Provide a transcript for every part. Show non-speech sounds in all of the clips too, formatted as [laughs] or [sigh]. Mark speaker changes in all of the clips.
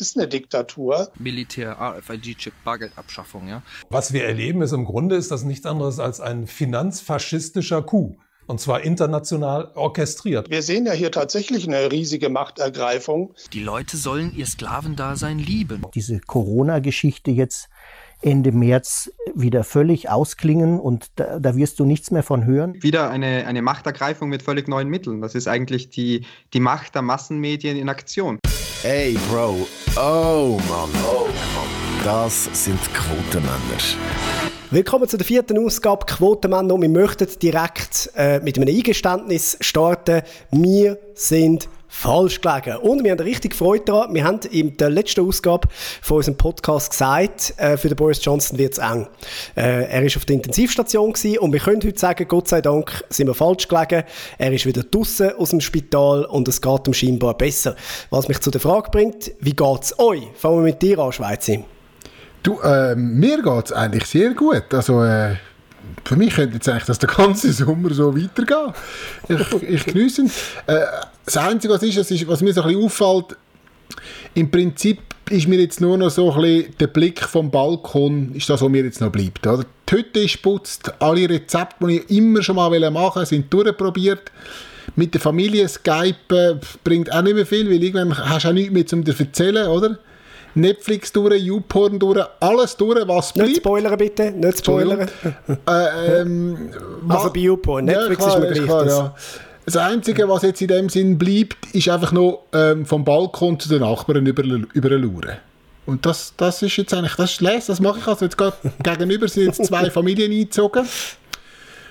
Speaker 1: ist eine Diktatur.
Speaker 2: Militär, AFIG-Chip, Bargeldabschaffung, ja.
Speaker 3: Was wir erleben, ist im Grunde ist das nichts anderes als ein finanzfaschistischer Coup. Und zwar international orchestriert.
Speaker 1: Wir sehen ja hier tatsächlich eine riesige Machtergreifung.
Speaker 2: Die Leute sollen ihr Sklavendasein lieben.
Speaker 4: Diese Corona-Geschichte jetzt Ende März wieder völlig ausklingen und da, da, wirst du nichts mehr von hören.
Speaker 5: Wieder eine, eine Machtergreifung mit völlig neuen Mitteln. Das ist eigentlich die, die Macht der Massenmedien in Aktion.
Speaker 6: Ey, Bro. Oh Mann. Oh Mann. Das sind Quotenmänner.
Speaker 7: Willkommen zu der vierten Ausgabe Quotenmänner und wir möchten direkt äh, mit einem Eingeständnis starten. Wir sind falsch gelegen. Und wir haben richtig Freude daran. Wir haben in der letzten Ausgabe von unserem Podcast gesagt, äh, für den Boris Johnson wird es eng. Äh, er ist auf der Intensivstation gewesen und wir können heute sagen, Gott sei Dank sind wir falsch gelegen. Er ist wieder draußen aus dem Spital und es geht ihm scheinbar besser. Was mich zu der Frage bringt, wie geht es euch? Fangen wir mit dir an, Schweizer.
Speaker 8: Du, äh, mir geht es eigentlich sehr gut. Also, äh, für mich könnte jetzt eigentlich der ganze Sommer so weitergehen. Ich, ich genieße ihn. Äh, das Einzige, was, ist, ist, was mir so ein bisschen auffällt, im Prinzip ist mir jetzt nur noch so ein bisschen der Blick vom Balkon, ist das, was mir jetzt noch bleibt. Oder? Die Hütte ist putzt, alle Rezepte, die ich immer schon mal machen wollte, sind durchprobiert. Mit der Familie Skype bringt auch nicht mehr viel, weil irgendwann hast du auch nichts mehr zu dir erzählen, oder? Netflix durch, YouPorn durch, alles durch, was
Speaker 7: bleibt. Nicht spoilern bitte, nicht spoilern.
Speaker 8: äh, ähm, [laughs]
Speaker 7: also bei YouPorn, Netflix ja, klar, ist mir gleich. Klar, das. Ja.
Speaker 8: Das Einzige, was jetzt in dem Sinn bleibt, ist einfach noch ähm, vom Balkon zu den Nachbarn über, überluren. Und das, das ist jetzt eigentlich, das ist les, das mache ich also jetzt gerade [laughs] gegenüber sind jetzt zwei Familien eingezogen.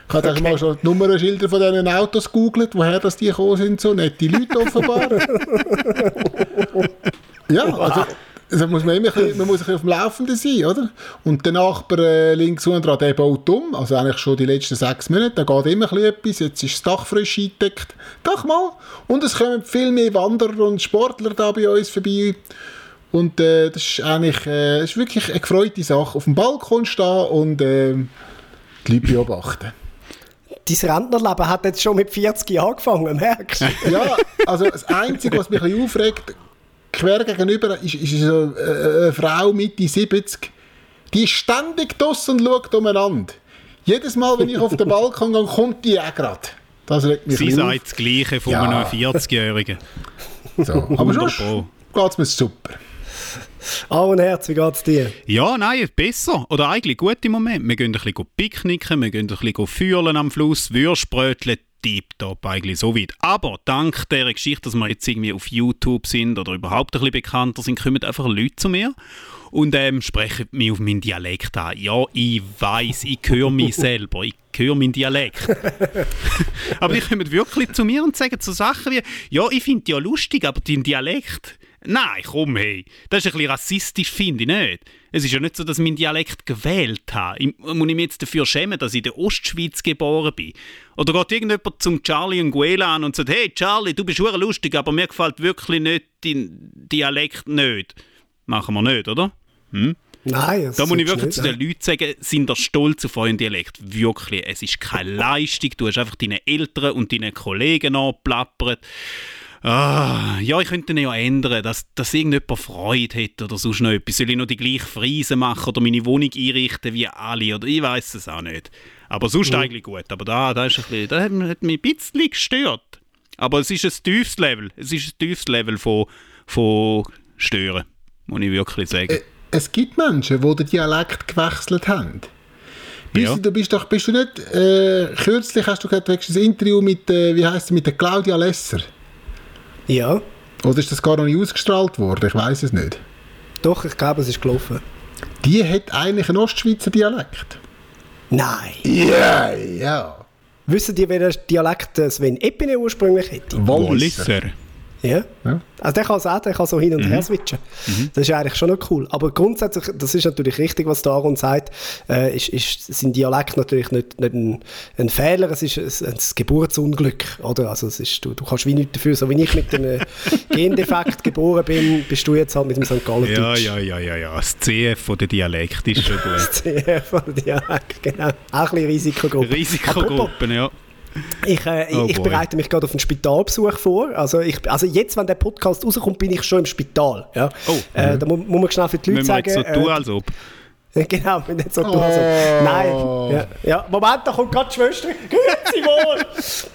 Speaker 8: Ich habe okay. mal schon die Nummernschilder von diesen Autos gegoogelt, woher das die gekommen sind, so nette Leute offenbar. [laughs] ja, also also muss man, immer bisschen, man muss ein bisschen auf dem Laufenden sein, oder? Und der Nachbar äh, links unten dran, der baut um, also eigentlich schon die letzten sechs Monate, da geht immer ein etwas, jetzt ist das Dach frisch eingedeckt. Doch mal! Und es kommen viel mehr Wanderer und Sportler da bei uns vorbei. Und äh, das ist eigentlich äh, das ist wirklich eine gefreute Sache. Auf dem Balkon stehen und äh, die Leute beobachten.
Speaker 7: Dein Rentnerleben hat jetzt schon mit 40 Jahren angefangen, merkst
Speaker 8: du? ja, also das Einzige, was mich ein bisschen aufregt, quer gegenüber ist, ist eine, äh, eine Frau Mitte 70, die ist ständig draussen und schaut umeinander. Jedes Mal, wenn ich auf den Balkon gehe, kommt die auch gerade.
Speaker 9: Das regt mich Sie sagt das Gleiche von ja. einem 40-Jährigen.
Speaker 8: So, aber sonst geht es mir super.
Speaker 7: Oh, und Herz, wie geht es dir?
Speaker 9: Ja, nein, besser. Oder eigentlich gut im Moment. Wir gehen ein bisschen picknicken, wir gehen ein bisschen fühlen am Fluss, Würstbrötchen, tiptop eigentlich so weit. Aber dank der Geschichte, dass wir jetzt irgendwie auf YouTube sind oder überhaupt ein bisschen bekannter sind, kommen einfach Leute zu mir und ähm, sprechen mich auf meinen Dialekt an. Ja, ich weiß, ich höre mich [laughs] selber, ich höre meinen Dialekt. [laughs] aber die kommen wirklich zu mir und sagen so Sachen wie, ja, ich finde ja lustig, aber dein Dialekt, Nein, komm, hey. Das ist ein bisschen rassistisch, finde ich nicht. Es ist ja nicht so, dass ich meinen Dialekt gewählt habe. Ich, muss ich mich jetzt dafür schämen, dass ich in der Ostschweiz geboren bin? Oder geht irgendjemand zum Charlie Nguela an und sagt, hey Charlie, du bist schon lustig, aber mir gefällt wirklich nicht dein Dialekt nicht. Machen wir nicht, oder? Hm?
Speaker 7: Nein,
Speaker 9: Da muss ich wirklich nicht, zu den Leuten sagen, sind ihr stolz auf euren Dialekt. Wirklich, es ist keine Leistung. Du hast einfach deine Eltern und deine Kollegen angeplappert. Ah, ja, ich könnte ihn ja ändern, dass, dass irgendjemand Freude hat oder sonst noch etwas. Soll ich noch die gleiche Frise machen oder meine Wohnung einrichten wie alle? Oder ich weiß es auch nicht. Aber sonst mhm. eigentlich gut. Aber da, da, ist ein bisschen, da hat, hat mich ein bisschen gestört. Aber es ist ein tiefes Level. Es ist ein tiefes Level von, von Stören, muss ich wirklich sagen. Äh,
Speaker 8: es gibt Menschen, die den Dialekt gewechselt haben. Bist, ja. du, bist, doch, bist du nicht, äh, kürzlich hast du gesagt, ein Interview mit, äh, wie heißt mit der Claudia Lesser.
Speaker 7: Ja.
Speaker 8: Oder ist das gar noch nicht ausgestrahlt worden? Ich weiß es nicht.
Speaker 7: Doch, ich glaube, es ist gelaufen.
Speaker 8: Die hat eigentlich einen Ostschweizer Dialekt.
Speaker 7: Nein.
Speaker 8: Ja, ja.
Speaker 7: Wissen die, welchen Dialekt Sven Epine ursprünglich hätte?
Speaker 9: Walliser.
Speaker 7: Ja. ja. Also der kann es auch, der kann so hin und mhm. her switchen. Mhm. Das ist eigentlich schon noch cool. Aber grundsätzlich, das ist natürlich richtig, was Aaron sagt, äh, ist, ist sein Dialekt natürlich nicht, nicht ein, ein, Fehler, es ist ein, ein Geburtsunglück. Oder? Also es ist, du, du kannst wie nichts dafür. So wie ich mit einem [laughs] Gendefekt geboren bin, bist du jetzt halt mit dem St. Gallen
Speaker 9: Ja, ja, ja, ja, ja. Das CF von der Dialekt ist schon [laughs] gut.
Speaker 7: das CF von der Dialekt, genau. Auch ein bisschen Risikogruppe.
Speaker 9: Risikogruppen, ja.
Speaker 7: Ich, äh,
Speaker 9: Oh
Speaker 7: ich bereite mich gerade auf einen Spitalbesuch vor. Also, ich, also jetzt, wenn der Podcast rauskommt, bin ich schon im Spital. Ja.
Speaker 9: Oh.
Speaker 7: Äh, da mu muss man schnell für die Leute
Speaker 9: Müssen wir
Speaker 7: sagen.
Speaker 9: jetzt so tun,
Speaker 7: äh,
Speaker 9: als ob. [laughs]
Speaker 7: Genau, wenn nicht so tun. Also, nein, ja, ja, Moment, da kommt gerade die Schwester. [laughs] Grüezi wohl!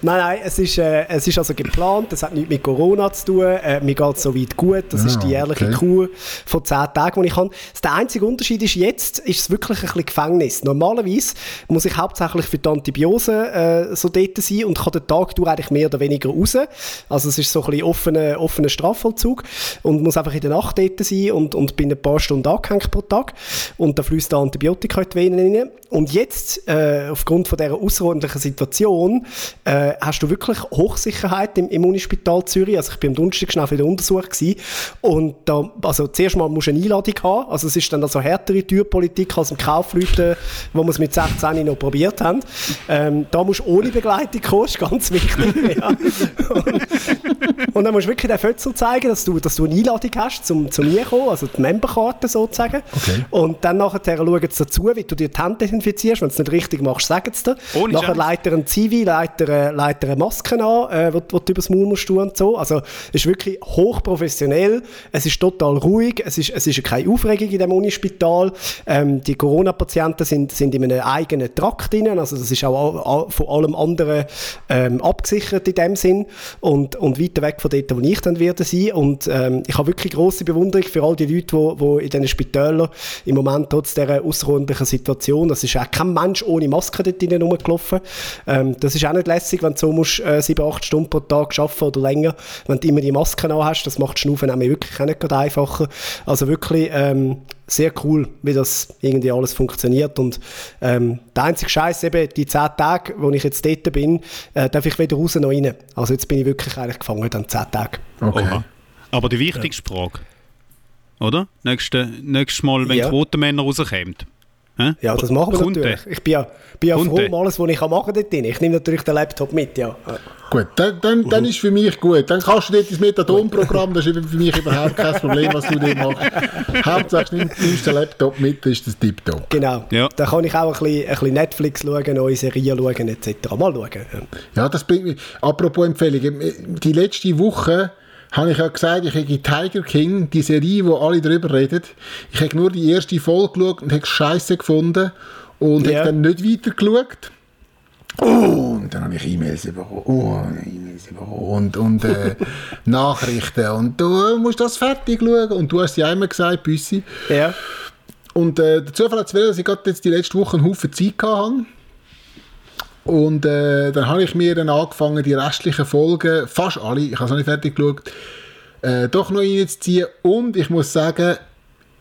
Speaker 7: nein, nein, es ist, äh, es ist also geplant, es hat nichts mit Corona zu tun. Äh, mir geht es soweit gut. Das
Speaker 8: Ah,
Speaker 7: ist die jährliche
Speaker 8: okay.
Speaker 7: Kur von 10 Tagen, die ich habe. Der einzige Unterschied ist, jetzt ist es wirklich ein bisschen Gefängnis. Normalerweise muss ich hauptsächlich für die Antibiose äh, so dort sein und kann den Tag durch eigentlich mehr oder weniger raus. Also es ist so ein bisschen offener, offener Strafvollzug und muss einfach in der Nacht dort sein und, und bin ein paar Stunden angehängt pro Tag. Und da fließt da Antibiotika in die Venen rein. Und jetzt, äh, aufgrund von dieser außerordentlichen Situation, äh, hast du wirklich Hochsicherheit im, im Unispital Zürich. Also ich bin am Donnerstag schnell für den Untersuch gewesen. Und da, also zuerst mal musst du eine Einladung haben. Also es ist dann also härtere Türpolitik als im Kaufleuten, wo wir es mit 16 noch probiert haben. Ähm, da musst du ohne Begleitung kommen, ist ganz wichtig. [laughs] ja. Und dann musst du wirklich den Fötzel zeigen, dass du, dass du eine Einladung hast, zum, zum Reinkommen, also die Memberkarte sozusagen.
Speaker 8: Okay.
Speaker 7: Und dann nachher schauen sie dazu, wie du dir die Hände desinfizierst. Wenn du es nicht richtig machst, sagen sie dir.
Speaker 9: Ohne
Speaker 7: nachher leitet er ein Zivi, leitet er, leitet er eine Maske an, äh, wo, wo du übers Maul musst tun und so. Also es ist wirklich hochprofessionell, es ist total ruhig, es ist, es ist keine Aufregung in dem Unispital. Ähm, die Corona-Patienten sind, sind in einem eigenen Trakt drin, also das ist auch all, all, von allem anderen ähm, abgesichert in dem Sinn und, und weiter weg von dort, wo ich dann werde sein. Und ähm, ich habe wirklich große Bewunderung für all die Leute, die, die in diesen Spitälern im Moment trotz dieser außerordentlichen Situation, das ist auch kein Mensch ohne Maske dort drinnen rumgelaufen. Ähm, das ist auch nicht lässig, wenn du so musst, äh, sieben, acht Stunden pro Tag arbeiten oder länger, wenn du immer die Maske an hast, das macht Schnaufen nämlich wirklich auch nicht gerade einfacher. Also wirklich ähm, sehr cool, wie das irgendwie alles funktioniert und ähm, der einzige Scheiß eben, die zehn Tage, wo ich jetzt dort bin, äh, darf ich weder raus noch rein. Also jetzt bin ich wirklich eigentlich gefangen dann zehn Tage.
Speaker 8: Okay.
Speaker 9: Oha. Aber die wichtigste Frage, oder? Nächste, nächstes Mal, wenn
Speaker 7: Ja.
Speaker 9: Quotenmänner rauskommen. Hä?
Speaker 7: Ja, das machen wir
Speaker 9: der?
Speaker 7: natürlich. Ich bin ja, bin ja froh um alles, was ich kann machen kann dort drin. Ich nehme natürlich den Laptop mit, ja.
Speaker 8: Gut, dann, dann, dann ist für mich gut. Dann kannst du dort ins Methadon-Programm, das ist für mich überhaupt kein Problem, was du dir machst. [laughs] Hauptsache nimm- nimmst den Laptop mit, dann ist das tipptopp.
Speaker 7: Genau.
Speaker 9: Ja.
Speaker 7: Da kann ich auch ein bisschen, ein bisschen Netflix schauen, neue Serien schauen etc. Mal schauen. Ja.
Speaker 8: Das bringt mich. Apropos Empfehlungen. Die letzte Woche habe ich ja gesagt, ich habe Tiger King, die Serie, wo alle drüber reden. Ich habe nur die erste Folge geschaut und habe es scheiße gefunden und
Speaker 7: Ja.
Speaker 8: habe dann nicht weiter geschaut. Und dann habe ich E-Mails bekommen. Oh, E-Mails bekommen. Und, und äh, [laughs] Nachrichten. Und du musst das fertig schauen. Und du hast ja immer gesagt, Büssi.
Speaker 7: ja.
Speaker 8: Und äh, der Zufall hat es dass ich gerade jetzt die letzte Woche einen Haufen Zeit hatte. Und äh, dann habe ich mir dann angefangen, die restlichen Folgen, fast alle, ich habe es noch nicht fertig geschaut, äh, doch noch reinzuziehen. Und ich muss sagen,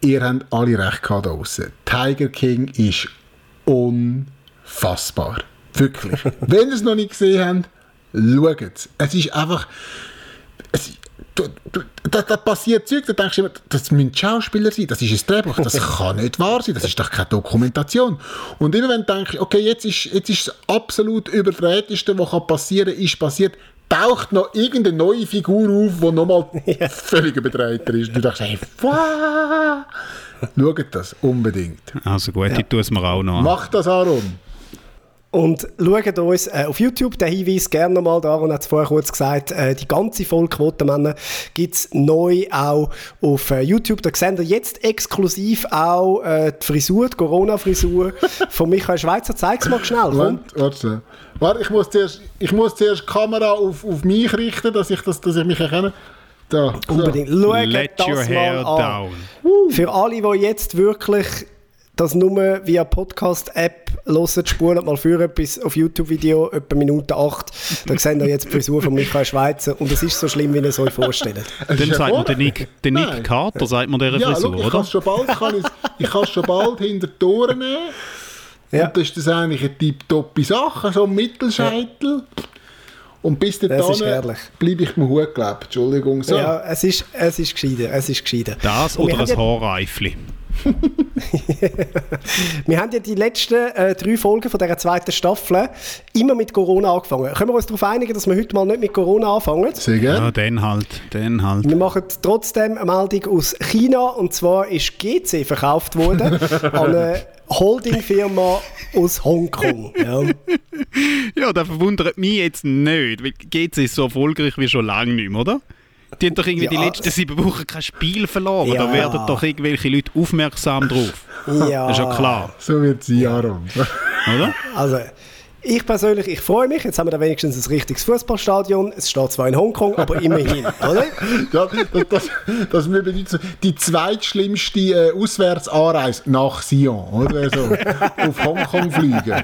Speaker 8: ihr habt alle recht gehabt draussen. Tiger King ist unfassbar. Wirklich. [laughs] Wenn ihr es noch nicht gesehen habt, schaut es. Es ist einfach... Es, du, du, da, da passiert Zeug, da denkst du immer, das müssen Schauspieler sein, das ist ein Drehbuch, das kann nicht wahr sein, das ist doch keine Dokumentation. Und immer wenn du denkst, okay, jetzt ist, jetzt ist das absolut überdrehteste, was kann passieren ist passiert, taucht noch irgendeine neue Figur auf, die nochmal [laughs] völlig überdrehter ist. Und du denkst, hey, wow! Schaut das unbedingt.
Speaker 9: Also gut, ich tue es mir auch noch an.
Speaker 8: Macht das, Aaron.
Speaker 7: Und schaut uns äh, auf YouTube den Hinweis gerne nochmal, Aaron hat es vorher kurz gesagt, äh, die ganze Folge Quotenmänner gibt es neu auch auf äh, YouTube. Da seht ihr jetzt exklusiv auch äh, die Frisur, die Corona-Frisur [laughs] von Michael Schweizer. Zeig's mal schnell, komm.
Speaker 8: Warte, warte. Warte, ich muss zuerst, ich muss zuerst die Kamera auf, auf mich richten, dass ich, das, dass ich mich erkenne. Da, so.
Speaker 7: Unbedingt. Schaut
Speaker 9: Let
Speaker 7: das
Speaker 9: your
Speaker 7: mal
Speaker 9: hair
Speaker 7: an.
Speaker 9: down.
Speaker 7: Für alle, die jetzt wirklich das nur via Podcast-App hören, spulen mal für etwas auf YouTube-Video, etwa Minute 8. Da seht ihr jetzt die Frisur von Michael Schweizer und es ist so schlimm, wie ihr es euch vorstellt. [laughs]
Speaker 8: Es
Speaker 9: Dann sagt man den. Nick, den
Speaker 8: Nein.
Speaker 9: Nick Carter, sagt man dieser
Speaker 8: Ja,
Speaker 9: Frisur,
Speaker 8: schau, ich
Speaker 9: oder?
Speaker 8: kann schon bald, kann ich, ich kann schon bald hinter die Ohren nehmen.
Speaker 7: Ja.
Speaker 8: Und das ist das eigentlich eine tipptoppe Sache, so ein Mittelscheitel. Und bis
Speaker 7: Das ist
Speaker 8: dahin bleibe ich mir Hut gelebt. Entschuldigung. So.
Speaker 7: Ja, es ist, es ist gescheiter, es ist gescheiter.
Speaker 9: Das
Speaker 7: wir
Speaker 9: oder ein Haarreifli? [laughs]
Speaker 7: Wir haben ja die letzten äh, drei Folgen von dieser zweiten Staffel immer mit Corona angefangen. Können wir uns darauf einigen, dass wir heute mal nicht mit Corona anfangen?
Speaker 8: Sehr gerne.
Speaker 9: Ja, dann halt, dann halt.
Speaker 7: Wir machen trotzdem eine Meldung aus China und zwar ist GC verkauft worden [laughs] an eine Holdingfirma aus Hongkong. Ja. [laughs]
Speaker 9: Ja, das verwundert mich jetzt nicht, weil GC ist so erfolgreich wie schon lange nicht mehr, oder? Die haben doch irgendwie die
Speaker 7: Ja.
Speaker 9: letzten sieben Wochen kein Spiel verloren.
Speaker 7: Ja.
Speaker 9: Da werden doch irgendwelche Leute aufmerksam drauf.
Speaker 7: ja.
Speaker 9: Das ist ja klar,
Speaker 8: So wird es sein, Aaron.
Speaker 9: oder?
Speaker 7: Also, ich persönlich, ich freue mich. Jetzt haben wir da wenigstens ein richtiges Fußballstadion. Es steht zwar in Hongkong, aber immerhin, [laughs] oder?
Speaker 8: ja, das, das, das mir bedeutet so, die zweitschlimmste äh, Auswärtsanreise nach Sion, oder? So, auf Hongkong fliegen. [laughs]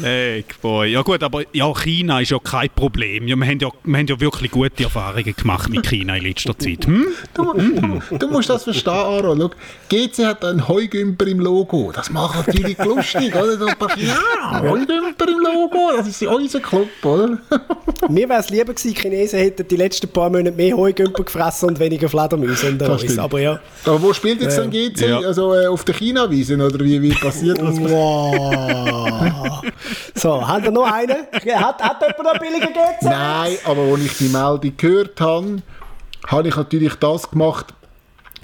Speaker 9: Hey, boy. Ja gut, aber ja, China ist ja kein Problem. Ja, wir, haben ja, wir haben ja wirklich gute Erfahrungen gemacht mit China in letzter Zeit. Hm?
Speaker 8: Du, du, du musst das verstehen, Aaron. Schau, GC hat einen Heugümper im Logo. Das macht natürlich [laughs] lustig, oder? [laughs] Ja, Heugümper im Logo, das ist unser Club, oder? [laughs]
Speaker 7: Mir wäre es lieber gewesen, die Chinesen hätten die letzten paar Monate mehr Heugümper gefressen und weniger Fledermäuse unter uns. Aber ja.
Speaker 8: Aber wo spielt jetzt dann GC?
Speaker 9: Ja.
Speaker 8: Also äh, auf der China-Wiese, oder wie, wie passiert das?
Speaker 7: Wow. So, haben wir noch einen? Hat, hat jemand noch billiger GC?
Speaker 8: Nein, aber als ich die Meldung gehört habe, habe ich natürlich das gemacht,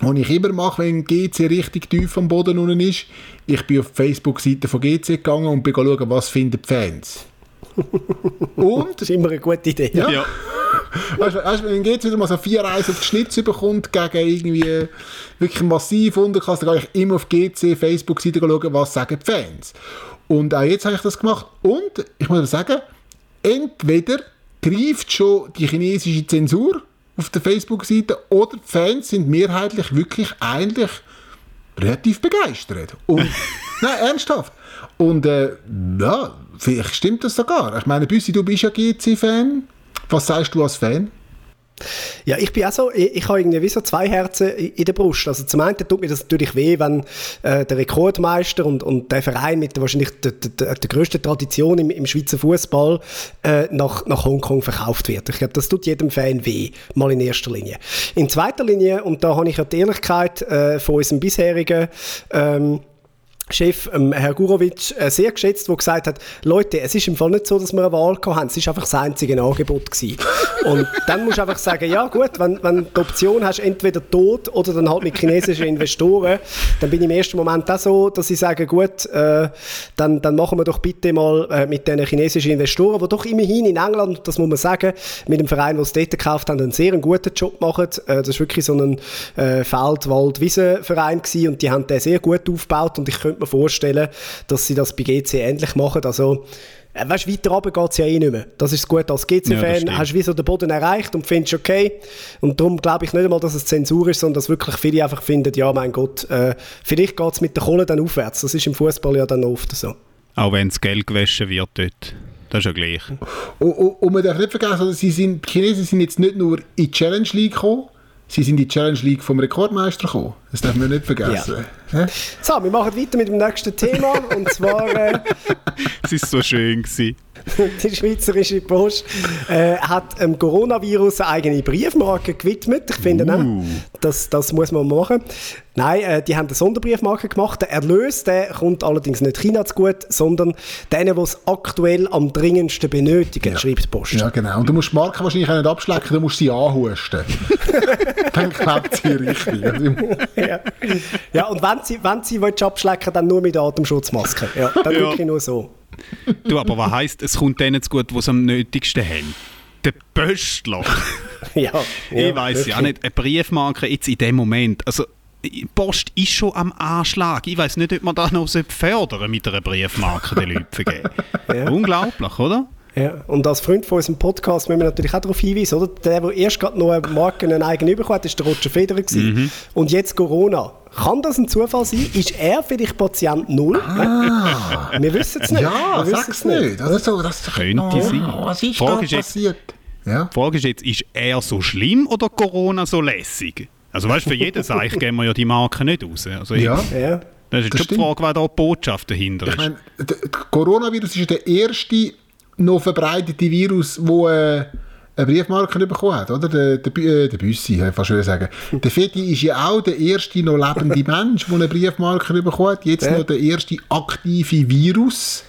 Speaker 8: was ich immer mache, wenn GC richtig tief am Boden unten ist. Ich bin auf die Facebook-Seite von GC gegangen und bin schauen, was finden die Fans. [laughs] Und
Speaker 7: Das ist immer eine gute Idee.
Speaker 8: Ja.
Speaker 9: Ja.
Speaker 8: Weißt du, weißt, du, wenn jetzt wieder mal so vier Reisen auf die Schnitz bekommt gegen irgendwie wirklich massiv Unterklasse, dann gehe ich immer auf GC Facebook-Seite schauen, was sagen die Fans. Und auch jetzt habe ich das gemacht. Und ich muss sagen, entweder greift schon die chinesische Zensur auf der Facebook-Seite oder die Fans sind mehrheitlich wirklich eigentlich relativ begeistert. Und, [laughs] nein, ernsthaft. Und äh, ja, vielleicht stimmt das sogar. Ich meine, Büssi, du bist ja GC-Fan. Was sagst du als Fan?
Speaker 7: Ja, ich bin auch so, ich, ich habe irgendwie wie so zwei Herzen in in der Brust. Also zum einen tut mir das natürlich weh, wenn äh, der Rekordmeister und, und der Verein mit der wahrscheinlich der, der, der grössten Tradition im, im Schweizer Fußball äh, nach, nach Hongkong verkauft wird. Ich glaube, das tut jedem Fan weh, mal in erster Linie. In zweiter Linie, und da habe ich ja die Ehrlichkeit äh, von unserem bisherigen ähm, Chef, ähm, Herr Gurovic, äh, sehr geschätzt, der gesagt hat, Leute, es ist im Fall nicht so, dass wir eine Wahl haben, es ist einfach das einzige Angebot gewesen. Und dann musst du einfach sagen, ja gut, wenn, wenn du die Option hast, entweder tot oder dann halt mit chinesischen Investoren, dann bin ich im ersten Moment auch so, dass ich sage, gut, äh, dann, dann machen wir doch bitte mal äh, mit diesen chinesischen Investoren, die doch immerhin in England, das muss man sagen, mit dem Verein, der es dort gekauft haben, einen sehr guten Job machen. Äh, das ist wirklich so ein äh, Feld-Wald-Wiesen-Verein und die haben den sehr gut aufgebaut und ich könnte mir vorstellen, dass sie das bei GC ähnlich machen. Also, äh, weißt, weiter runter geht es ja eh nicht mehr. Das ist gut als
Speaker 9: Ja, das
Speaker 7: GC-Fan.
Speaker 9: stimmt.
Speaker 7: hast du wie so den Boden erreicht und findest okay. Und darum glaube ich nicht einmal, dass es Zensur ist, sondern dass wirklich viele einfach finden, ja, mein Gott, äh, vielleicht geht es mit der Kohle dann aufwärts. Das ist im Fußball ja dann oft so.
Speaker 9: Auch wenn das Geld gewaschen wird dort. Das ist ja gleich.
Speaker 8: Und, und, und man darf nicht vergessen, also sie sind, die Chinesen sind jetzt nicht nur in die Challenge League gekommen, sie sind in die Challenge League vom Rekordmeister gekommen. Das darf man nicht vergessen. Hä?
Speaker 7: So, wir machen weiter mit dem nächsten Thema und zwar äh, [laughs]
Speaker 9: Es ist so schön gewesen.
Speaker 7: Die Schweizerische Post äh, hat dem Coronavirus eine eigene Briefmarke gewidmet. Ich finde, ne, das, das muss man machen. Nein, äh, die haben eine Sonderbriefmarke gemacht. Der Erlös der kommt allerdings nicht China zu gut, sondern denen, die es aktuell am dringendsten benötigen, schreibt die Post.
Speaker 8: Ja, genau. Und du musst die Marke wahrscheinlich auch nicht abschlecken, du musst sie anhusten. [laughs] Dann klappt sie richtig.
Speaker 7: Ja. ja, und wenn sie, wenn sie abschlecken dann nur mit der Atemschutzmaske. Ja, dann
Speaker 9: Ja.
Speaker 7: wirklich nur so.
Speaker 9: Du, aber was heisst, es kommt denen zu gut, die es am nötigsten haben? Der Pöstler. [laughs]
Speaker 7: Ja,
Speaker 9: ich weiß ja nicht, eine Briefmarke jetzt in dem Moment. Also, Post ist schon am Anschlag. Ich weiß nicht, ob man das noch fördern mit einer Briefmarke den Leuten vergeben. [laughs] Unglaublich, oder?
Speaker 7: Ja, und als Freund von unserem Podcast müssen wir natürlich auch darauf hinweisen, oder? Der, der erst gerade noch eine Marke einen eigenen bekommen hat, ist der Roger Federer gewesen.
Speaker 9: Mhm.
Speaker 7: Und jetzt Corona. Kann das ein Zufall sein? Ist er vielleicht Patient Null?
Speaker 8: Ah.
Speaker 7: Wir wissen es nicht.
Speaker 8: Ja,
Speaker 7: wir wissen
Speaker 8: sag's nicht. Also, so, das
Speaker 9: Könnte
Speaker 8: oh,
Speaker 9: sein.
Speaker 8: Was ist
Speaker 9: Frage
Speaker 8: da
Speaker 9: ist jetzt-
Speaker 8: passiert? Ja.
Speaker 9: Die Frage ist jetzt, ist er so schlimm oder Corona so lässig? Also weißt du, für jeden [laughs] Seich geben wir ja die Marke nicht raus. Also
Speaker 8: Ja.
Speaker 7: Ja.
Speaker 9: Das ist jetzt
Speaker 8: Das
Speaker 9: schon die. Frage, wer da die Botschaft dahinter
Speaker 8: Ich
Speaker 9: ist.
Speaker 8: meine, der Coronavirus ist der erste noch verbreitete Virus, wo äh, eine Briefmarke bekommen hat, oder? Der, der, Bü- äh, der Büssi, ich fast schon sagen. [laughs] Der Feti ist ja auch der erste noch lebende Mensch, der eine Briefmarke bekommen hat. Jetzt
Speaker 7: Ja.
Speaker 8: noch der erste aktive Virus,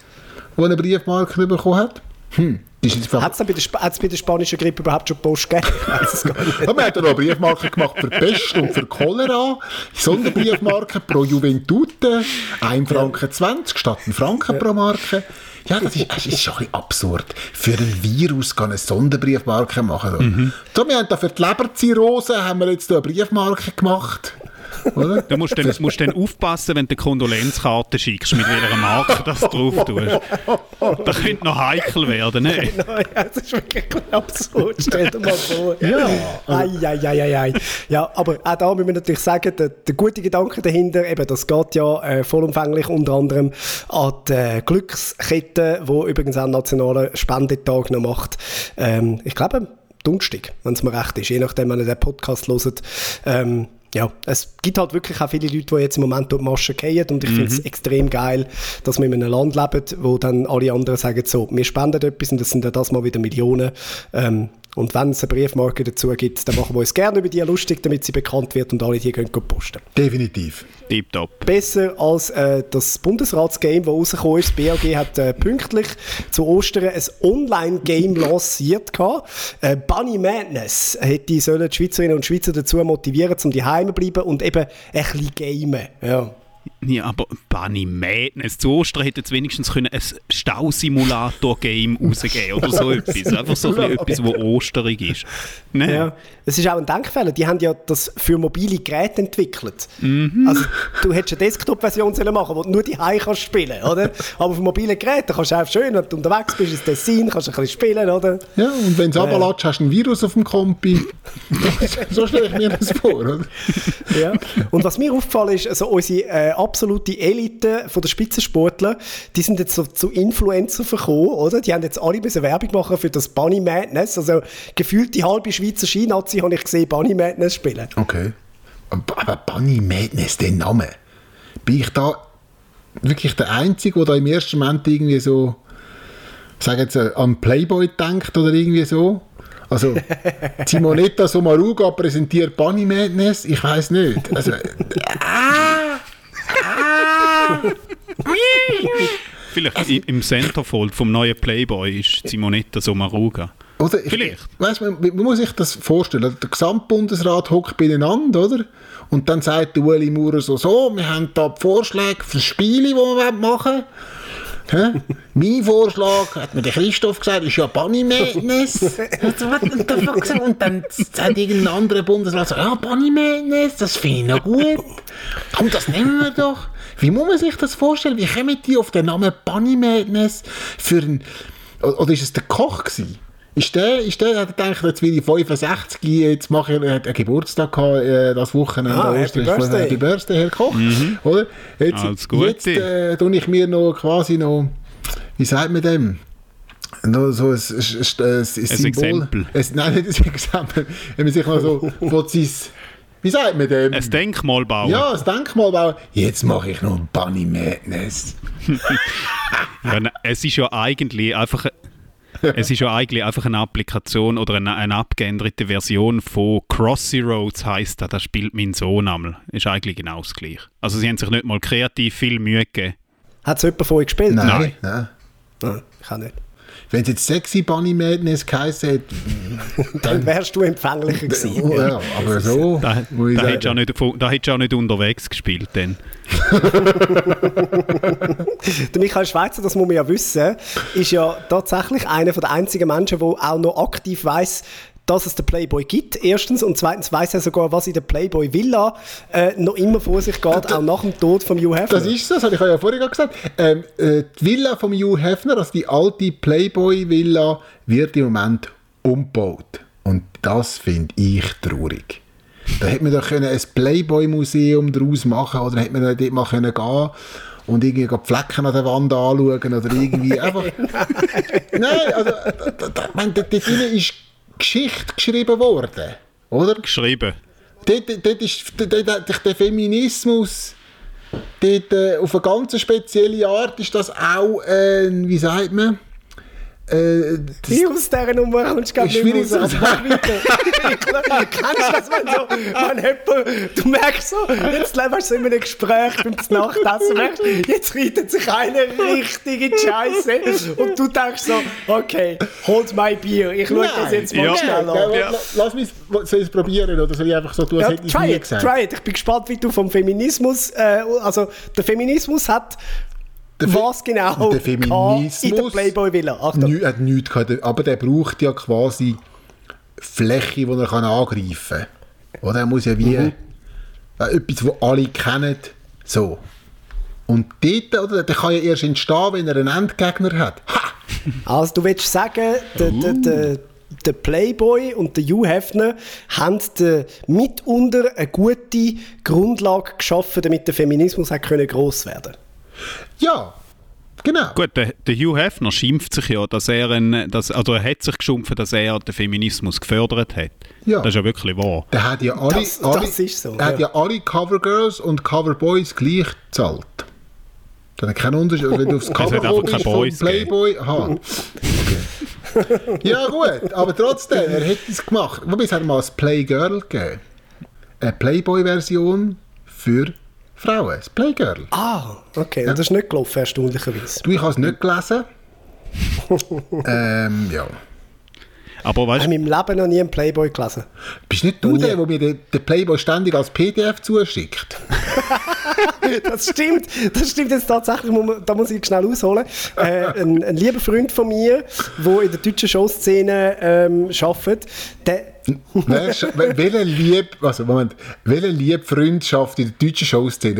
Speaker 8: der eine Briefmarke bekommen hat. Hm.
Speaker 7: Hat es bei, der bei der spanischen Grippe überhaupt schon Post gegeben? Ich weiss es gar nicht.
Speaker 8: Ja, wir haben dann noch Briefmarken gemacht für Pest und für Cholera. Sonderbriefmarken pro Juventute. 1 Franken 20 statt 1 Franken pro Marke. Ja, das ist, das ist schon ein bisschen absurd. Für ein Virus kann eine Sonderbriefmarke machen. So, wir haben da für die Leberzirrhose haben wir jetzt eine Briefmarke gemacht. Oder?
Speaker 9: Du musst dann, musst dann aufpassen, wenn du eine Kondolenzkarte schickst, mit welcher Marke das drauf tust. Das könnte noch heikel werden, ne?
Speaker 7: Nein, das ist wirklich absurd. Stell dir mal vor. Ja. Ei, ei, ei, ei. Ja, aber auch da müssen wir natürlich sagen, der, der gute Gedanke dahinter, eben, das geht ja äh, vollumfänglich unter anderem an die äh, Glückskette, wo übrigens auch einen nationalen Spendetag noch macht. Ähm, ich glaube, Dunstig, wenn es mir recht ist, je nachdem, wenn ihr den Podcast hört. Ähm, ja, es gibt halt wirklich auch viele Leute, die jetzt im Moment durch die Maschen gehen und ich finde es extrem geil, dass wir in einem Land leben, wo dann alle anderen sagen so, wir spenden etwas und das sind ja das mal wieder Millionen. Ähm, und wenn es eine Briefmarke dazu gibt, dann machen wir uns gerne über die lustig, damit sie bekannt wird und alle die können posten.
Speaker 8: Definitiv.
Speaker 9: Tipptopp.
Speaker 7: Besser als äh, das Bundesratsgame, das rausgekommen ist. Das BAG hat äh, pünktlich zu Ostern ein Online-Game lanciert. gehabt. Äh, Bunny Madness hätte sollen die Schweizerinnen und Schweizer dazu motivieren, um die Heime bleiben und eben ein bisschen gamen. Ja.
Speaker 9: Ja, aber Bunny Madness. Zu Ostern hätte es wenigstens können ein Stausimulator-Game [laughs] rausgeben oder so etwas. Einfach so ein etwas, wo osterig ist. Ne?
Speaker 7: Ja. Es ist auch ein Denkfehler. Die haben ja das für mobile Geräte entwickelt.
Speaker 9: Mhm.
Speaker 7: Also, du hättest eine Desktop-Version sollen machen wo du nur die Hause kannst spielen oder? Aber für mobile Geräte kannst du auch schön, wenn du unterwegs bist, ins Tessin, kannst du ein bisschen spielen, oder?
Speaker 8: Ja, und wenn es
Speaker 7: Ja.
Speaker 8: runterlässt, hast du ein Virus auf dem Kompi. [laughs] so stelle ich mir das vor, oder?
Speaker 7: Ja. Und was mir aufgefallen ist, also unsere äh, absolute Elite von der Spitzensportler, die sind jetzt so zu Influencer verkommen, oder? Die haben jetzt alle müssen Werbung machen für das Bunny Madness. Also gefühlt die halbe Schweizer Skinazi habe ich gesehen, Bunny Madness spielen.
Speaker 8: Okay. Aber Bunny Madness, der Name. Bin ich da wirklich der Einzige, der da im ersten Moment irgendwie so, sag jetzt, äh, an Playboy denkt oder irgendwie so? Also, [laughs] Simonetta Sommaruga präsentiert Bunny Madness? Ich weiß nicht. Also, [laughs] [laughs]
Speaker 9: Vielleicht i- im Centerfold vom neuen Playboy ist Simonetta Sommaruga.
Speaker 8: Oder ich,
Speaker 9: Vielleicht.
Speaker 8: Weißt, man, man muss sich das vorstellen. Der Gesamtbundesrat hockt beieinander, oder? Und dann sagt der Ueli Maurer so, so, wir haben da Vorschläge für Spiele, die wir machen wollen. Mein Vorschlag, hat mir der Christoph gesagt, ist ja Bunny Madness. [laughs] Also? Und dann sagt irgendein anderer Bundesrat so, ja, Bunny Madness, das finde ich noch gut. Komm, das nehmen wir doch. Wie muss man sich das vorstellen? Wie kommen die auf den Namen Bunny Madness für ein... Oder ist es der Koch gewesen? Ist der, ist der, hat er gedacht, jetzt bin ich 65, jetzt mache ich, er hat einen Geburtstag gehabt, äh, das Wochenende.
Speaker 7: Ah,
Speaker 8: an
Speaker 7: Happy
Speaker 8: Ostern.
Speaker 7: Birthday.
Speaker 8: Happy Birthday, Herr Koch. Oder? Jetzt,
Speaker 9: Alles Gute.
Speaker 8: jetzt äh, tue ich mir noch quasi noch, wie sagt man dem? Noch so ein, ein, ein, ein, ein Symbol.
Speaker 9: Exempel.
Speaker 8: Ein, nein, nicht ein Exempel. Wenn man sich noch so, [laughs] wo sein, wie sagt man dem?
Speaker 9: Ein Denkmal bauen.
Speaker 8: ja, das Denkmal bauen. Jetzt mache ich noch ein Bunny Madness. [laughs]
Speaker 9: Ja, es ist ja eigentlich einfach. Es ist ja eigentlich einfach eine Applikation oder eine, eine abgeänderte Version von Crossy Roads heisst das. Das spielt mein Sohn einmal. Ist eigentlich genau das gleiche. Also sie haben sich nicht mal kreativ viel Mühe gegeben.
Speaker 7: Hat es jemand von euch gespielt?
Speaker 8: Nein,
Speaker 9: Nein.
Speaker 8: nein.
Speaker 7: Nein, ich auch nicht.
Speaker 8: Wenn es jetzt Sexy Bunny Madness geheißen hätte, [laughs]
Speaker 7: Dann wärst du empfänglicher gewesen.
Speaker 8: oh, ja, aber so,
Speaker 9: Da,
Speaker 8: muss ich
Speaker 9: da, hättest du auch nicht, vo- da hättest du auch nicht unterwegs gespielt. Dann. [laughs]
Speaker 7: Der Michael Schweizer, das muss man ja wissen, ist ja tatsächlich einer der einzigen Menschen, der auch noch aktiv weiß, dass es den Playboy gibt, erstens. Und zweitens weiß er sogar, was in der Playboy Villa äh, noch immer vor sich geht, auch nach dem Tod von Hugh Hefner.
Speaker 8: Das ist so, das habe ich ja vorhin gesagt. Ähm, äh, die Villa von Hugh Hefner, also die alte Playboy-Villa, wird im Moment umgebaut. Und das finde ich traurig. Da hätte man doch können ein Playboy-Museum daraus machen oder hätte man dort mal können gehen und irgendwie die Flecken an der Wand anschauen oder irgendwie [laughs] einfach... Nein, also da, da, da, ich meine, dort ist Geschichte geschrieben worden, oder?
Speaker 9: Geschrieben.
Speaker 8: dort, ist dort, dort der Feminismus dort, äh, auf eine ganz spezielle Art ist das auch, äh, wie sagt man, äh,
Speaker 7: dieser Nummer kommst du
Speaker 8: Ist
Speaker 7: gerade nicht
Speaker 8: schwierig
Speaker 7: mehr raus.
Speaker 8: zu. [laughs]
Speaker 7: Kennst du das, wenn, so, wenn jemand, du merkst so, jetzt lebst du in einem Gespräch beim Nachtessen, merkst, jetzt reitet sich einer richtig in die Scheiße und du denkst so, okay, hold my beer, ich schaue das jetzt mal
Speaker 9: Ja.
Speaker 7: schnell an.
Speaker 8: la- Lass mich soll ich es probieren oder soll ich einfach so tun, als
Speaker 7: Ja,
Speaker 8: hätte ich es
Speaker 7: try
Speaker 8: nie
Speaker 7: it,
Speaker 8: gesagt?
Speaker 7: try it. Ich bin gespannt, wie du vom Feminismus, äh, also der Feminismus hat
Speaker 8: Der
Speaker 7: was genau
Speaker 8: der
Speaker 7: gehabt in der
Speaker 8: Feminismus.
Speaker 7: Achtung.
Speaker 8: Nü hat nichts gehabt, aber der braucht ja quasi Fläche, die er kann angreifen kann. Oder er muss ja wie
Speaker 7: Mhm.
Speaker 8: äh, etwas, das alle kennen, so. Und dort, oder, der kann ja erst entstehen, wenn er einen Endgegner hat. Ha!
Speaker 7: Also du willst sagen, der, der, der, der Playboy und der Hugh Hefner haben mitunter eine gute Grundlage geschaffen, damit der Feminismus hat können gross werden
Speaker 8: Ja, genau.
Speaker 9: Gut, der, der Hugh Hefner schimpft sich ja, dass er, ein, dass, also er hat sich geschumpft, dass er den Feminismus gefördert hat.
Speaker 8: Ja.
Speaker 9: Das ist ja wirklich wahr.
Speaker 8: Der hat ja alle,
Speaker 7: Das-
Speaker 8: alle,
Speaker 7: das ist so,
Speaker 8: der hat
Speaker 7: ja.
Speaker 8: ja alle Covergirls und Coverboys gleich gezahlt. Da hat keinen Unterschied. Also wenn du aufs [laughs]
Speaker 9: hat
Speaker 8: Cover
Speaker 9: keine
Speaker 8: von
Speaker 9: Boys
Speaker 8: Playboy, aha. Okay. ja gut, aber trotzdem, er hätte es gemacht. Wobei es hat mal ein Playgirl gegeben. Eine Playboy-Version für Frauen. Das Playgirl.
Speaker 7: Ah, okay. Und das ist nicht gelaufen, erstaunlicherweise.
Speaker 8: Du, ich habe es nicht gelesen. [laughs] ähm, ja.
Speaker 9: Aber
Speaker 7: Ich
Speaker 9: weißt
Speaker 7: habe in meinem Leben noch nie einen Playboy gelesen.
Speaker 8: Bist nicht du der, der mir den, den Playboy ständig als PDF zuschickt? [laughs]
Speaker 7: Das stimmt, das stimmt jetzt tatsächlich, da muss ich schnell ausholen. Äh, ein, ein lieber Freund von mir, der in der deutschen Showszene ähm, arbeitet, der,
Speaker 8: Welche lieb, also Moment, welche lieb Freundschaft in der deutschen Showszene?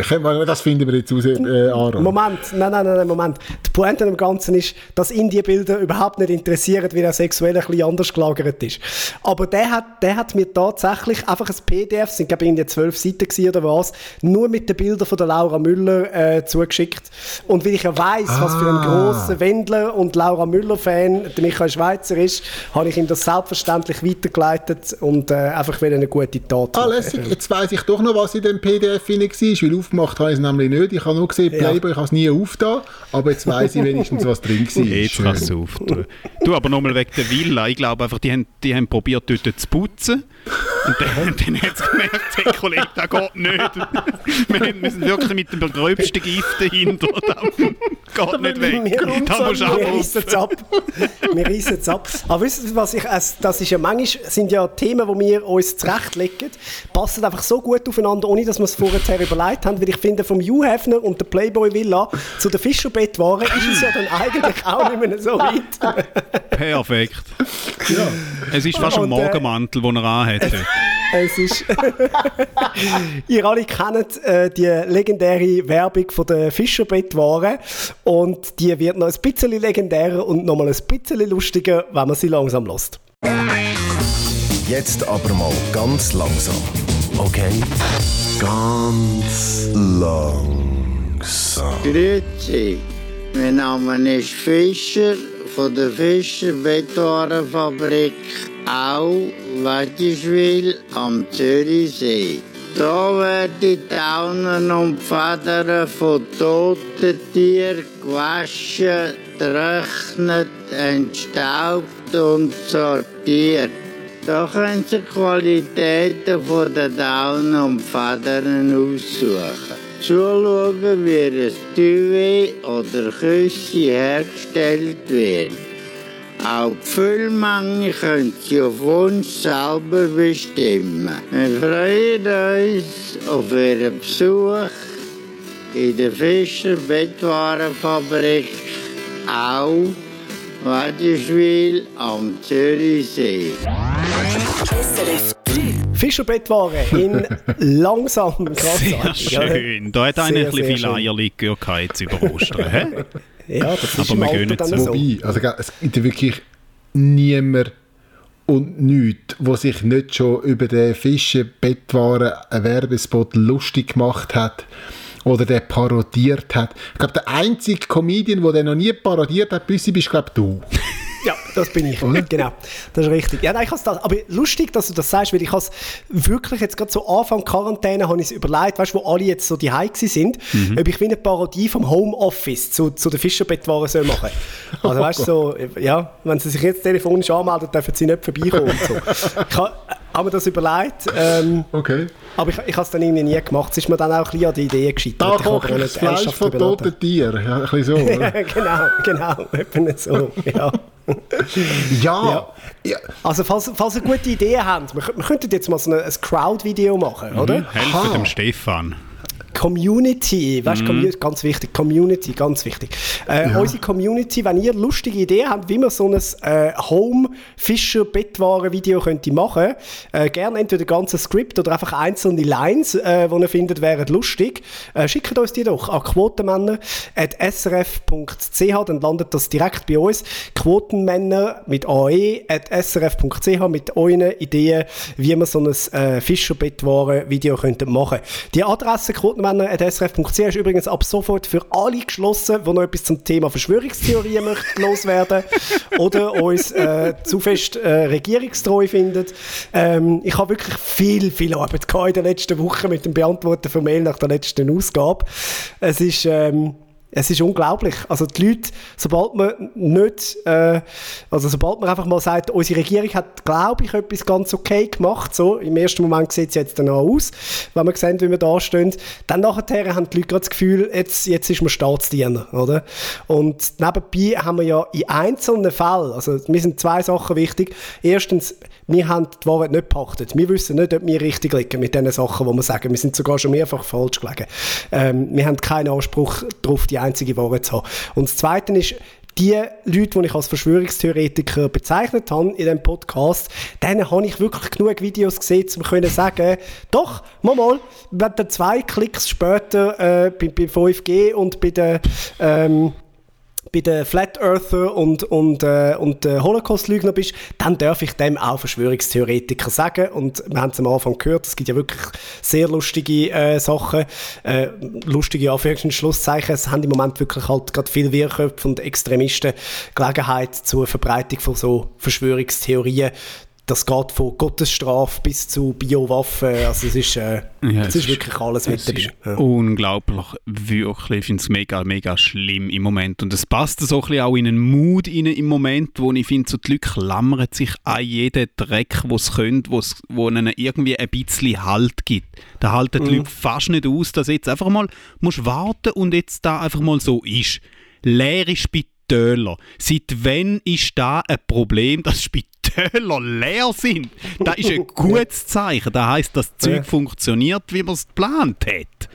Speaker 8: Das finden wir jetzt raus, äh, Aaron.
Speaker 7: Moment, nein, nein, nein, Moment. Die Pointe am Ganzen ist, dass ihn die Bilder überhaupt nicht interessieren, weil er sexuell ein bisschen anders gelagert ist. Aber der hat, der hat mir tatsächlich einfach ein PDF, sind glaube ich zwölf Seiten gewesen oder was, nur mit den Bildern von der Laura Müller äh, zugeschickt. Und weil ich ja weiss, was für ein
Speaker 8: Ah.
Speaker 7: grosser Wendler und Laura Müller-Fan der Michael Schweizer ist, habe ich ihm das selbstverständlich weitergeleitet und äh, einfach wieder eine gute Tat
Speaker 8: Ah, lässig. Jetzt weiss ich doch noch, was in dem PDF drin war, weil aufgemacht habe ich es nämlich nicht. Ich habe nur gesehen,
Speaker 7: Ja.
Speaker 8: Playboy, ich habe es nie aufgetan, aber jetzt weiss ich wenigstens, was drin war. [laughs]
Speaker 9: Jetzt
Speaker 8: Schön.
Speaker 9: kannst du es auftun. Du, aber nochmal wegen der Villa. Ich glaube einfach, die haben, die haben probiert, dort zu putzen. Und dann, dann hat es gemerkt, hey Kollege, das geht nicht. Wir, sind wirklich mit dem gröbsten Gift dahinter. Das geht nicht weg. Da musst du
Speaker 7: ab. Wir reissen es ab. Aber wisst ihr, was ich, das ist ja manchmal, sind ja Themen, die wir uns zurechtlegen, passen einfach so gut aufeinander, ohne dass wir es vorher überlegt haben, weil ich finde, vom Hugh Hefner und der Playboy Villa zu der Fischerbettware ist es ja dann eigentlich auch nicht mehr so weit.
Speaker 9: Perfekt. Es ist fast ein
Speaker 7: Und, äh,
Speaker 9: Morgenmantel, den er anhat.
Speaker 7: Es ist. [laughs] Ihr alle kennt äh, die legendäre Werbung von der Fischerbettware und die wird noch ein bisschen legendärer und nochmal ein bisschen lustiger, wenn man sie langsam lässt.
Speaker 6: Jetzt aber mal ganz langsam. Okay? Ganz langsam.
Speaker 10: Grüezi, mein Name ist Fischer von der Fischer Bettwarenfabrik Au, Wettischwil am Zürichsee. Da werden Daunen und Federn von toten Tieren gewaschen, getrocknet, entstaubt und sortiert. Da können Sie Qualitäten von den Daunen und Federn aussuchen. Zuschauen, wie ein Duvet oder Küsse hergestellt wird. Auch die Füllmenge können Sie auf Wunsch selber bestimmen. Wir freuen uns auf Ihren Besuch in der Fischer Bettwarenfabrik Au, Wettischwil am Zürichsee.
Speaker 7: Fischerbettware in [laughs] langsam
Speaker 9: Sehr schön. Da hat einer ein bisschen viel. Eierlikör gehabt jetzt über Ostern. [laughs]
Speaker 7: Ja, das ist
Speaker 9: Aber wir gehen nicht
Speaker 7: dann
Speaker 9: so.
Speaker 8: Wobei, also, es gibt wirklich niemand und nichts, wo sich nicht schon über den Fischenbettwaren einen Werbespot lustig gemacht hat oder den parodiert hat. Ich glaube, der einzige Comedian, der den noch nie parodiert hat, bis bist, glaube du. [laughs]
Speaker 7: Ja, das bin ich. Genau, das ist richtig. Ja, nein, ich das, aber lustig, dass du das sagst, weil ich has wirklich jetzt gerade so Anfang Quarantäne habe ich überlegt, weißt, wo alle jetzt so die gsi sind, mhm. ob ich wie eine Parodie vom Homeoffice zu, zu den Fischerbettwaren soll machen. Also weißt du, so, ja, wenn sie sich jetzt telefonisch anmelden, dürfen sie nicht vorbeikommen. so. Ich ha, habe mir das überlegt. Ähm,
Speaker 8: okay.
Speaker 7: Aber ich, ich habe es dann irgendwie nie gemacht. Es ist mir dann auch ein bisschen an die Idee gescheitert.
Speaker 8: Da koche ich das Fleisch von toten Tieren. Ja, ein bisschen so, [laughs] oder?
Speaker 7: genau, genau. [laughs] Eben so, ja.
Speaker 8: Ja.
Speaker 7: ja. Also, falls, falls ihr gute Ideen habt, wir, wir könnten jetzt mal so ein, ein Crowd-Video machen, oder?
Speaker 9: Mhm, helfen dem Stefan.
Speaker 7: Community, weißt, mhm. ganz wichtig, Community, ganz wichtig. Äh, ja. Unsere Community, wenn ihr lustige Ideen habt, wie man so ein äh, Home-Fischer-Bettwaren-Video könnte machen, äh, gerne entweder ganze Skript oder einfach einzelne Lines, äh, die ihr findet, wären lustig. Äh, schickt uns die doch an quotenmänner.srf.ch, dann landet das direkt bei uns. Quotenmänner mit ae.srf.ch mit euren Ideen, wie man so ein äh, Fischer-Bettwaren-Video könnte machen. Die Adresse Quotenmänner quotenmänner.srf.ch ist übrigens ab sofort für alle geschlossen, die noch etwas zum Thema Verschwörungstheorien [laughs] möchten loswerden oder uns äh, zu fest äh, regierungstreu findet. Ähm, ich habe wirklich viel, viel Arbeit gehabt in den letzten Wochen mit dem Beantworten von Mail nach der letzten Ausgabe. Es ist... Ähm, es ist unglaublich. Also die Leute, sobald man nicht, äh, also sobald man einfach mal sagt, unsere Regierung hat, glaube ich, etwas ganz okay gemacht, so, im ersten Moment sieht es jetzt dann auch aus, wenn wir sehen, wie wir da stehen, dann nachher haben die Leute gerade das Gefühl, jetzt, jetzt ist man Staatsdiener, oder? Und nebenbei haben wir ja in einzelnen Fällen, also mir sind zwei Sachen wichtig. Erstens, wir haben die Wahrheit nicht gepachtet. Wir wissen nicht, ob wir richtig liegen mit den Sachen, die wir sagen. Wir sind sogar schon mehrfach falsch gelegen. Ähm, wir haben keinen Anspruch darauf, die einzige Wahrheit zu haben. Und das Zweite ist, die Leute, die ich als Verschwörungstheoretiker bezeichnet habe in diesem Podcast, denen habe ich wirklich genug Videos gesehen, um zu sagen, doch, mal mal, wenn du zwei Klicks später äh, bei, bei 5G und bei der ähm, bei den Flat Earther und, und, äh, und äh, Holocaust-Lügner bist, dann darf ich dem auch Verschwörungstheoretiker sagen. Und wir haben es am Anfang gehört, es gibt ja wirklich sehr lustige äh, Sachen, äh, lustige Anführungs- und Schlusszeichen. Es haben im Moment wirklich halt gerade viele Wirrköpfe und Extremisten Gelegenheit zur Verbreitung von so Verschwörungstheorien das geht von Gottesstrafe bis zu Biowaffen. Also es ist, äh, ja, es ist wirklich alles mit dabei.
Speaker 9: Ja. Unglaublich, wirklich. Ich finde es mega, mega schlimm im Moment. Und es passt so ein bisschen auch in einen Mut rein im Moment, wo ich finde, so die Leute klammern sich an jeden Dreck, den sie können, wo ihnen irgendwie ein bisschen Halt gibt. Da halten die mhm. Leute fast nicht aus, dass jetzt einfach mal musst warten und jetzt da einfach mal so ist. Leere Spitäler. Seit wann ist da ein Problem, dass Spitäler Spitäler leer sind, das ist ein [laughs] gutes Zeichen. Das heisst, das Zeug ja. funktioniert, wie man es geplant hat.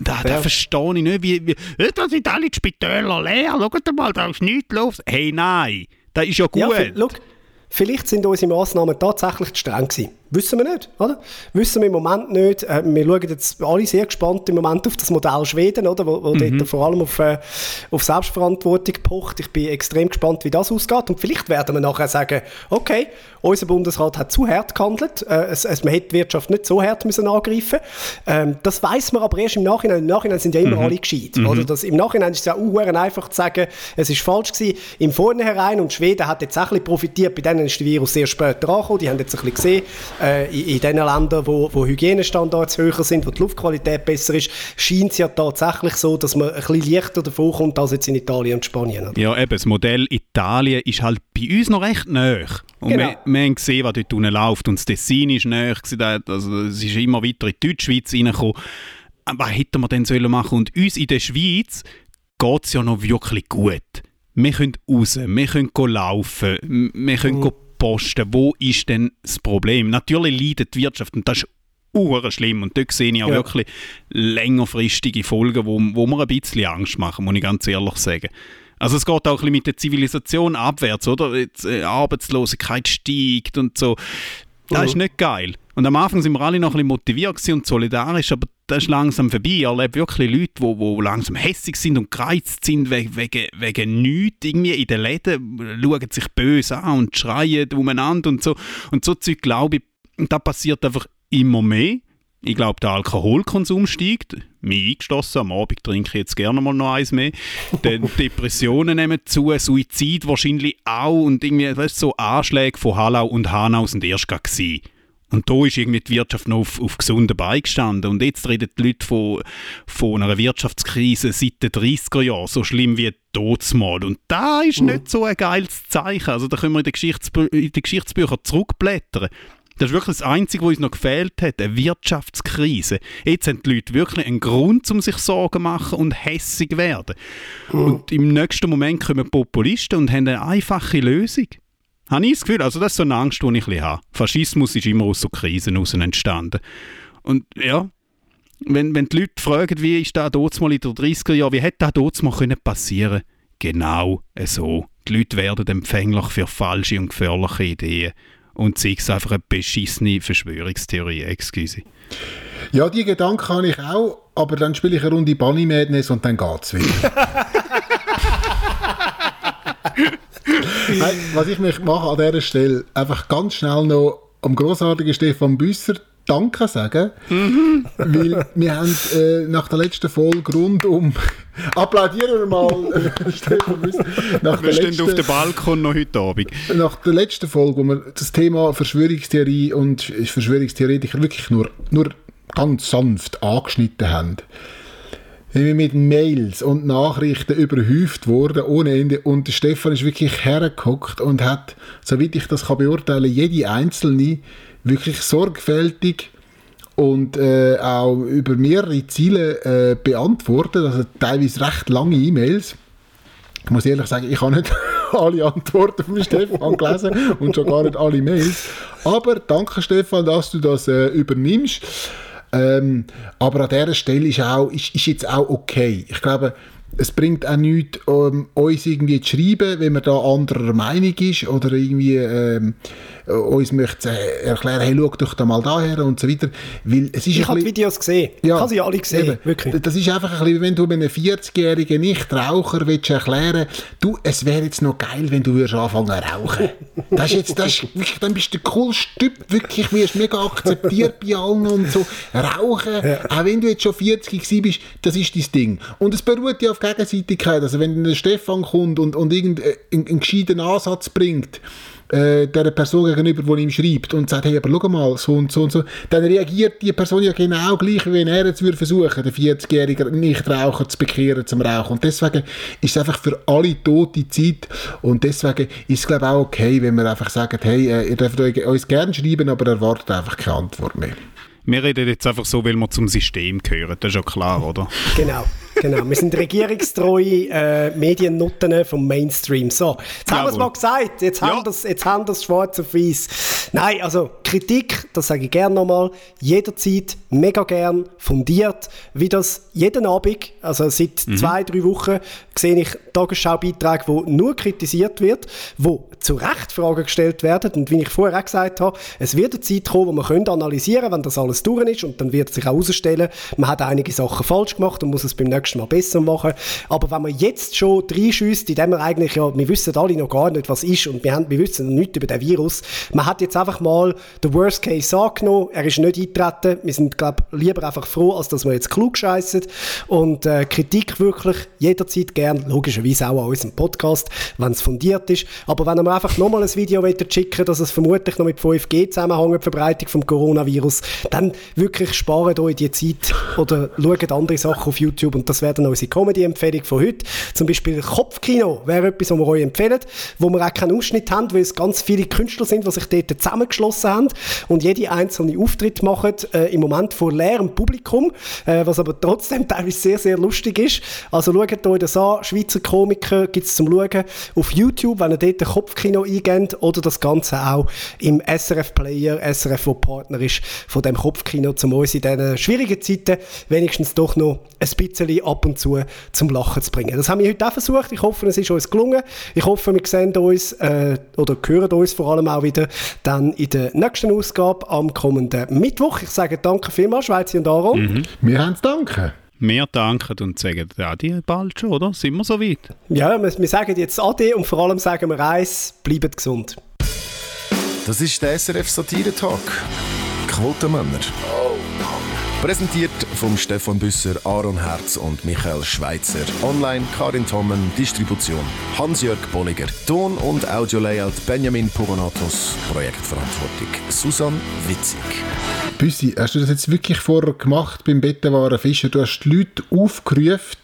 Speaker 9: Da, ja. verstehe ich nicht, wie, wie da sind alle die Spitäler leer, schaut mal, da ist nichts los. Hey, nein, das ist ja gut. Ja,
Speaker 7: Vielleicht sind unsere Massnahmen tatsächlich zu streng gewesen. Wissen wir nicht, oder? Wissen wir im Moment nicht. Äh, wir schauen jetzt alle sehr gespannt im Moment auf das Modell Schweden, oder? Wo, wo mhm. dort vor allem auf, äh, auf Selbstverantwortung pocht. Ich bin extrem gespannt, wie das ausgeht. Und vielleicht werden wir nachher sagen, okay, unser Bundesrat hat zu hart gehandelt. Äh, es, es, man hätte die Wirtschaft nicht so hart müssen angreifen ähm, Das weiß man aber erst im Nachhinein. Im Nachhinein sind ja immer mhm. alle gescheit. Mhm. Oder? Das, Im Nachhinein ist es ja auch einfach zu sagen, es ist falsch gewesen. Im Vornherein, und Schweden hat jetzt auch ein bisschen profitiert, bei denen ist der Virus sehr spät angekommen. Die haben jetzt ein bisschen gesehen, äh, in, in den Ländern, wo, wo Hygienestandards höher sind, wo die Luftqualität besser ist, scheint es ja tatsächlich so, dass man ein bisschen leichter davor kommt als jetzt in Italien und Spanien.
Speaker 9: Oder? Ja, eben, das Modell Italien ist halt bei uns noch recht nah. Und genau. wir, wir haben gesehen, was dort unten läuft. Und das Tessin ist näher. Also, es ist immer weiter in die Deutschschweiz reingekommen. Was hätten wir denn sollen machen? Und uns in der Schweiz geht es ja noch wirklich gut. Wir können raus, wir können laufen, wir können mhm. posten. Wo ist denn das Problem? Natürlich leidet die Wirtschaft und das ist schlimm. Und dort sehe ich auch ja. wirklich längerfristige Folgen, wo, wo mir ein bisschen Angst machen, muss ich ganz ehrlich sagen. Also es geht auch ein bisschen mit der Zivilisation abwärts, oder? Jetzt, äh, Arbeitslosigkeit steigt und so. Das mhm. ist nicht geil. Und am Anfang sind wir alle noch ein bisschen motiviert und solidarisch, aber das ist langsam vorbei. Ich erlebe wirklich Leute, die, die langsam hässig sind und gereizt sind wegen, wegen, wegen nichts. Irgendwie in den Läden schauen sich böse an und schreien umeinander und so. Und so Zeug, glaube ich, da passiert einfach immer mehr. Ich glaube, der Alkoholkonsum steigt. Mich eingeschlossen, am Abend trinke ich jetzt gerne mal noch eins mehr. Dann Depressionen nehmen zu, Suizid wahrscheinlich auch und irgendwie, weißt, so Anschläge von Hallau und Hanau sind erst gewesen. Und da ist irgendwie die Wirtschaft noch auf, auf gesunden Beinen gestanden. Und jetzt reden die Leute von, von einer Wirtschaftskrise seit den 30er Jahren, so schlimm wie Todsmal. Und da ist nicht so ein geiles Zeichen. Also da können wir in den, Geschichtsbü in den Geschichtsbüchern zurückblättern. Das ist wirklich das Einzige, was uns noch gefehlt hat, eine Wirtschaftskrise. Jetzt haben die Leute wirklich einen Grund, um sich Sorgen zu machen und hässig werden. Und im nächsten Moment kommen Populisten und haben eine einfache Lösung. Habe ich das Gefühl, also das ist so eine Angst, die ich ein bisschen habe. Faschismus ist immer aus so Krisen heraus entstanden. Und ja, wenn, wenn die Leute fragen, wie ist das mal in den 30er Jahren, wie hätte das mal können passieren Genau so. Die Leute werden empfänglich für falsche und gefährliche Ideen. Und sei es einfach eine beschissene Verschwörungstheorie, excuse.
Speaker 8: Ja, die Gedanken habe ich auch, aber dann spiele ich eine Runde Bunny Madness und dann geht's wieder. [laughs] Nein, was ich mich mache an dieser Stelle, einfach ganz schnell noch am großartigen Stefan Büsser Danke sagen, weil wir haben äh, nach der letzten Folge rund um [laughs] applaudieren wir mal [laughs] Stefan Büsser. Nach
Speaker 9: Wir stehen auf dem Balkon noch heute Abend.
Speaker 8: nach der letzten Folge, wo wir das Thema Verschwörungstheorie und Verschwörungstheoretiker wirklich nur, nur ganz sanft angeschnitten haben, sind wir mit Mails und Nachrichten überhäuft worden ohne Ende und Stefan ist wirklich hergeguckt und hat, soweit ich das kann beurteilen, jede einzelne wirklich sorgfältig und äh, auch über mehrere Ziele äh, beantwortet, also teilweise recht lange E-Mails. Ich muss ehrlich sagen, ich habe nicht [laughs] alle Antworten von Stefan gelesen und schon gar nicht alle Mails. Aber danke Stefan, dass du das äh, übernimmst. Ähm, aber an dieser Stelle ist, auch, ist, ist jetzt auch okay. Ich glaube, es bringt auch nichts, um, uns irgendwie zu schreiben, wenn man da anderer Meinung ist oder irgendwie ähm, uns möchte äh, erklären, hey, schau doch da mal daher und so weiter. Weil es ist
Speaker 7: Ich habe die Videos gesehen. ich habe sie alle gesehen.
Speaker 8: Eben.
Speaker 7: Wirklich.
Speaker 8: Das ist einfach ein bisschen, wenn du einem 40-jährigen Nichtraucher willst erklären du, es wäre jetzt noch geil, wenn du würdest anfangen zu rauchen. Das ist jetzt, das ist, dann bist du der coolste Typ, wirklich, wirst mega akzeptiert bei allen und so. Rauchen, auch wenn du jetzt schon 40 gewesen bist, das ist dein Ding. Und es beruht ja auf Gegenseitigkeit. Also wenn der Stefan kommt und, und irgendeinen einen gescheiten Ansatz bringt, äh, der Person gegenüber, die ihm schreibt und sagt, hey, aber schau mal, so und so und so, dann reagiert die Person ja genau gleich, wie wenn er jetzt würde versuchen, den 40-jährigen Nichtraucher zu bekehren zum Rauchen. Und deswegen ist es einfach für alle tote Zeit und deswegen ist es, glaube ich, auch okay, wenn wir einfach sagen, hey, äh, ihr dürft euch- uns gerne schreiben, aber erwartet einfach keine Antwort mehr.
Speaker 9: Wir reden jetzt einfach so, weil wir zum System gehören. Das ist ja klar, oder?
Speaker 7: Genau, genau. Wir sind regierungstreue äh, Mediennutten vom Mainstream. So, jetzt haben wir es
Speaker 9: Jawohl.
Speaker 7: mal gesagt. Jetzt haben wir es jetzt haben wir es schwarz auf weiß. Nein, also Kritik, das sage ich gerne nochmal, jederzeit, mega gern, fundiert, wie das jeden Abend, also seit zwei, drei Wochen, sehe ich Tagesschau-Beiträge, wo nur kritisiert wird, wo zu Recht Fragen gestellt werden. Und wie ich vorher auch gesagt habe, es wird eine Zeit kommen, wo man könnte analysieren wenn das alles durch ist. Und dann wird sich auch herausstellen, man hat einige Sachen falsch gemacht und muss es beim nächsten Mal besser machen. Aber wenn man jetzt schon reinschießt, indem wir eigentlich ja, wir wissen alle noch gar nicht, was ist und wir, haben, wir wissen nichts über den Virus. Man hat jetzt einfach mal den Worst Case angenommen. Er ist nicht eingetreten. Wir sind, glaube lieber einfach froh, als dass wir jetzt klug scheissen. Und äh, Kritik wirklich jederzeit gern, logischerweise auch an unserem Podcast, wenn es fundiert ist. Aber wenn mir einfach nochmal ein Video schicken dass es vermutlich noch mit 5G zusammenhängt, Verbreitung vom Coronavirus, dann wirklich spart euch die Zeit oder schaut andere Sachen auf YouTube und das wäre dann unsere Comedy-Empfehlung von heute. Zum Beispiel Kopfkino wäre etwas, was wir euch empfehlen, wo wir auch keinen Ausschnitt haben, weil es ganz viele Künstler sind, die sich dort zusammengeschlossen haben und jede einzelne Auftritt machen, äh, im Moment vor leerem Publikum, äh, was aber trotzdem [laughs] teilweise sehr, sehr lustig ist. Also schaut euch das an, Schweizer Komiker gibt es zum Schauen auf YouTube, wenn ihr dort Kopfkino eingebt oder das Ganze auch im SRF-Player, SRF, wo Partner ist von dem Kopfkino, zum uns in diesen schwierigen Zeiten wenigstens doch noch ein bisschen ab und zu zum Lachen zu bringen. Das haben wir heute auch versucht. Ich hoffe, es ist uns gelungen. Ich hoffe, wir sehen uns äh, oder hören uns vor allem auch wieder dann in der nächsten Ausgabe am kommenden Mittwoch. Ich sage danke vielmals, Schweizer und Aaron.
Speaker 8: Wir haben es danken.
Speaker 9: Wir danken und sagen, ja, die bald schon, oder? Sind wir so weit?
Speaker 7: Ja, wir, wir sagen jetzt Ade und vor allem sagen wir eins, bleibt gesund.
Speaker 6: Das ist der SRF Satire Talk. Quotenmänner. Präsentiert vom Stefan Büsser, Aaron Herz und Michael Schweitzer. Online Karin Tommen, Distribution Hans-Jörg Bolliger. Ton- und Audio-Layout Benjamin Pogonatos. Projektverantwortung Susan Witzig.
Speaker 8: Büssi, hast du das jetzt wirklich vorher gemacht beim Bettenwaren Fischer? Du hast die Leute aufgerufen,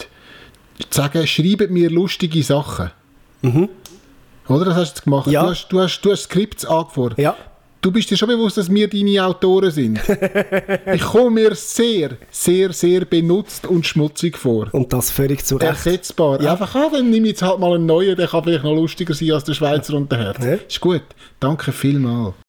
Speaker 8: zu sagen, schreibt mir lustige Sachen. Oder? Das hast du gemacht.
Speaker 7: Ja.
Speaker 8: Du, hast, du, hast, du hast Skripts angefordert.
Speaker 7: Ja.
Speaker 8: Du bist dir schon bewusst, dass wir deine Autoren sind. [laughs] ich komme mir sehr, sehr, sehr benutzt und schmutzig vor.
Speaker 7: Und das völlig zu Recht.
Speaker 8: Ersetzbar.
Speaker 7: Ja.
Speaker 8: Einfach, ah, dann nehme ich jetzt halt mal einen neuen, der kann vielleicht noch lustiger sein als der Schweizer und der Herz.
Speaker 7: Ja.
Speaker 8: Ist gut. Danke vielmals.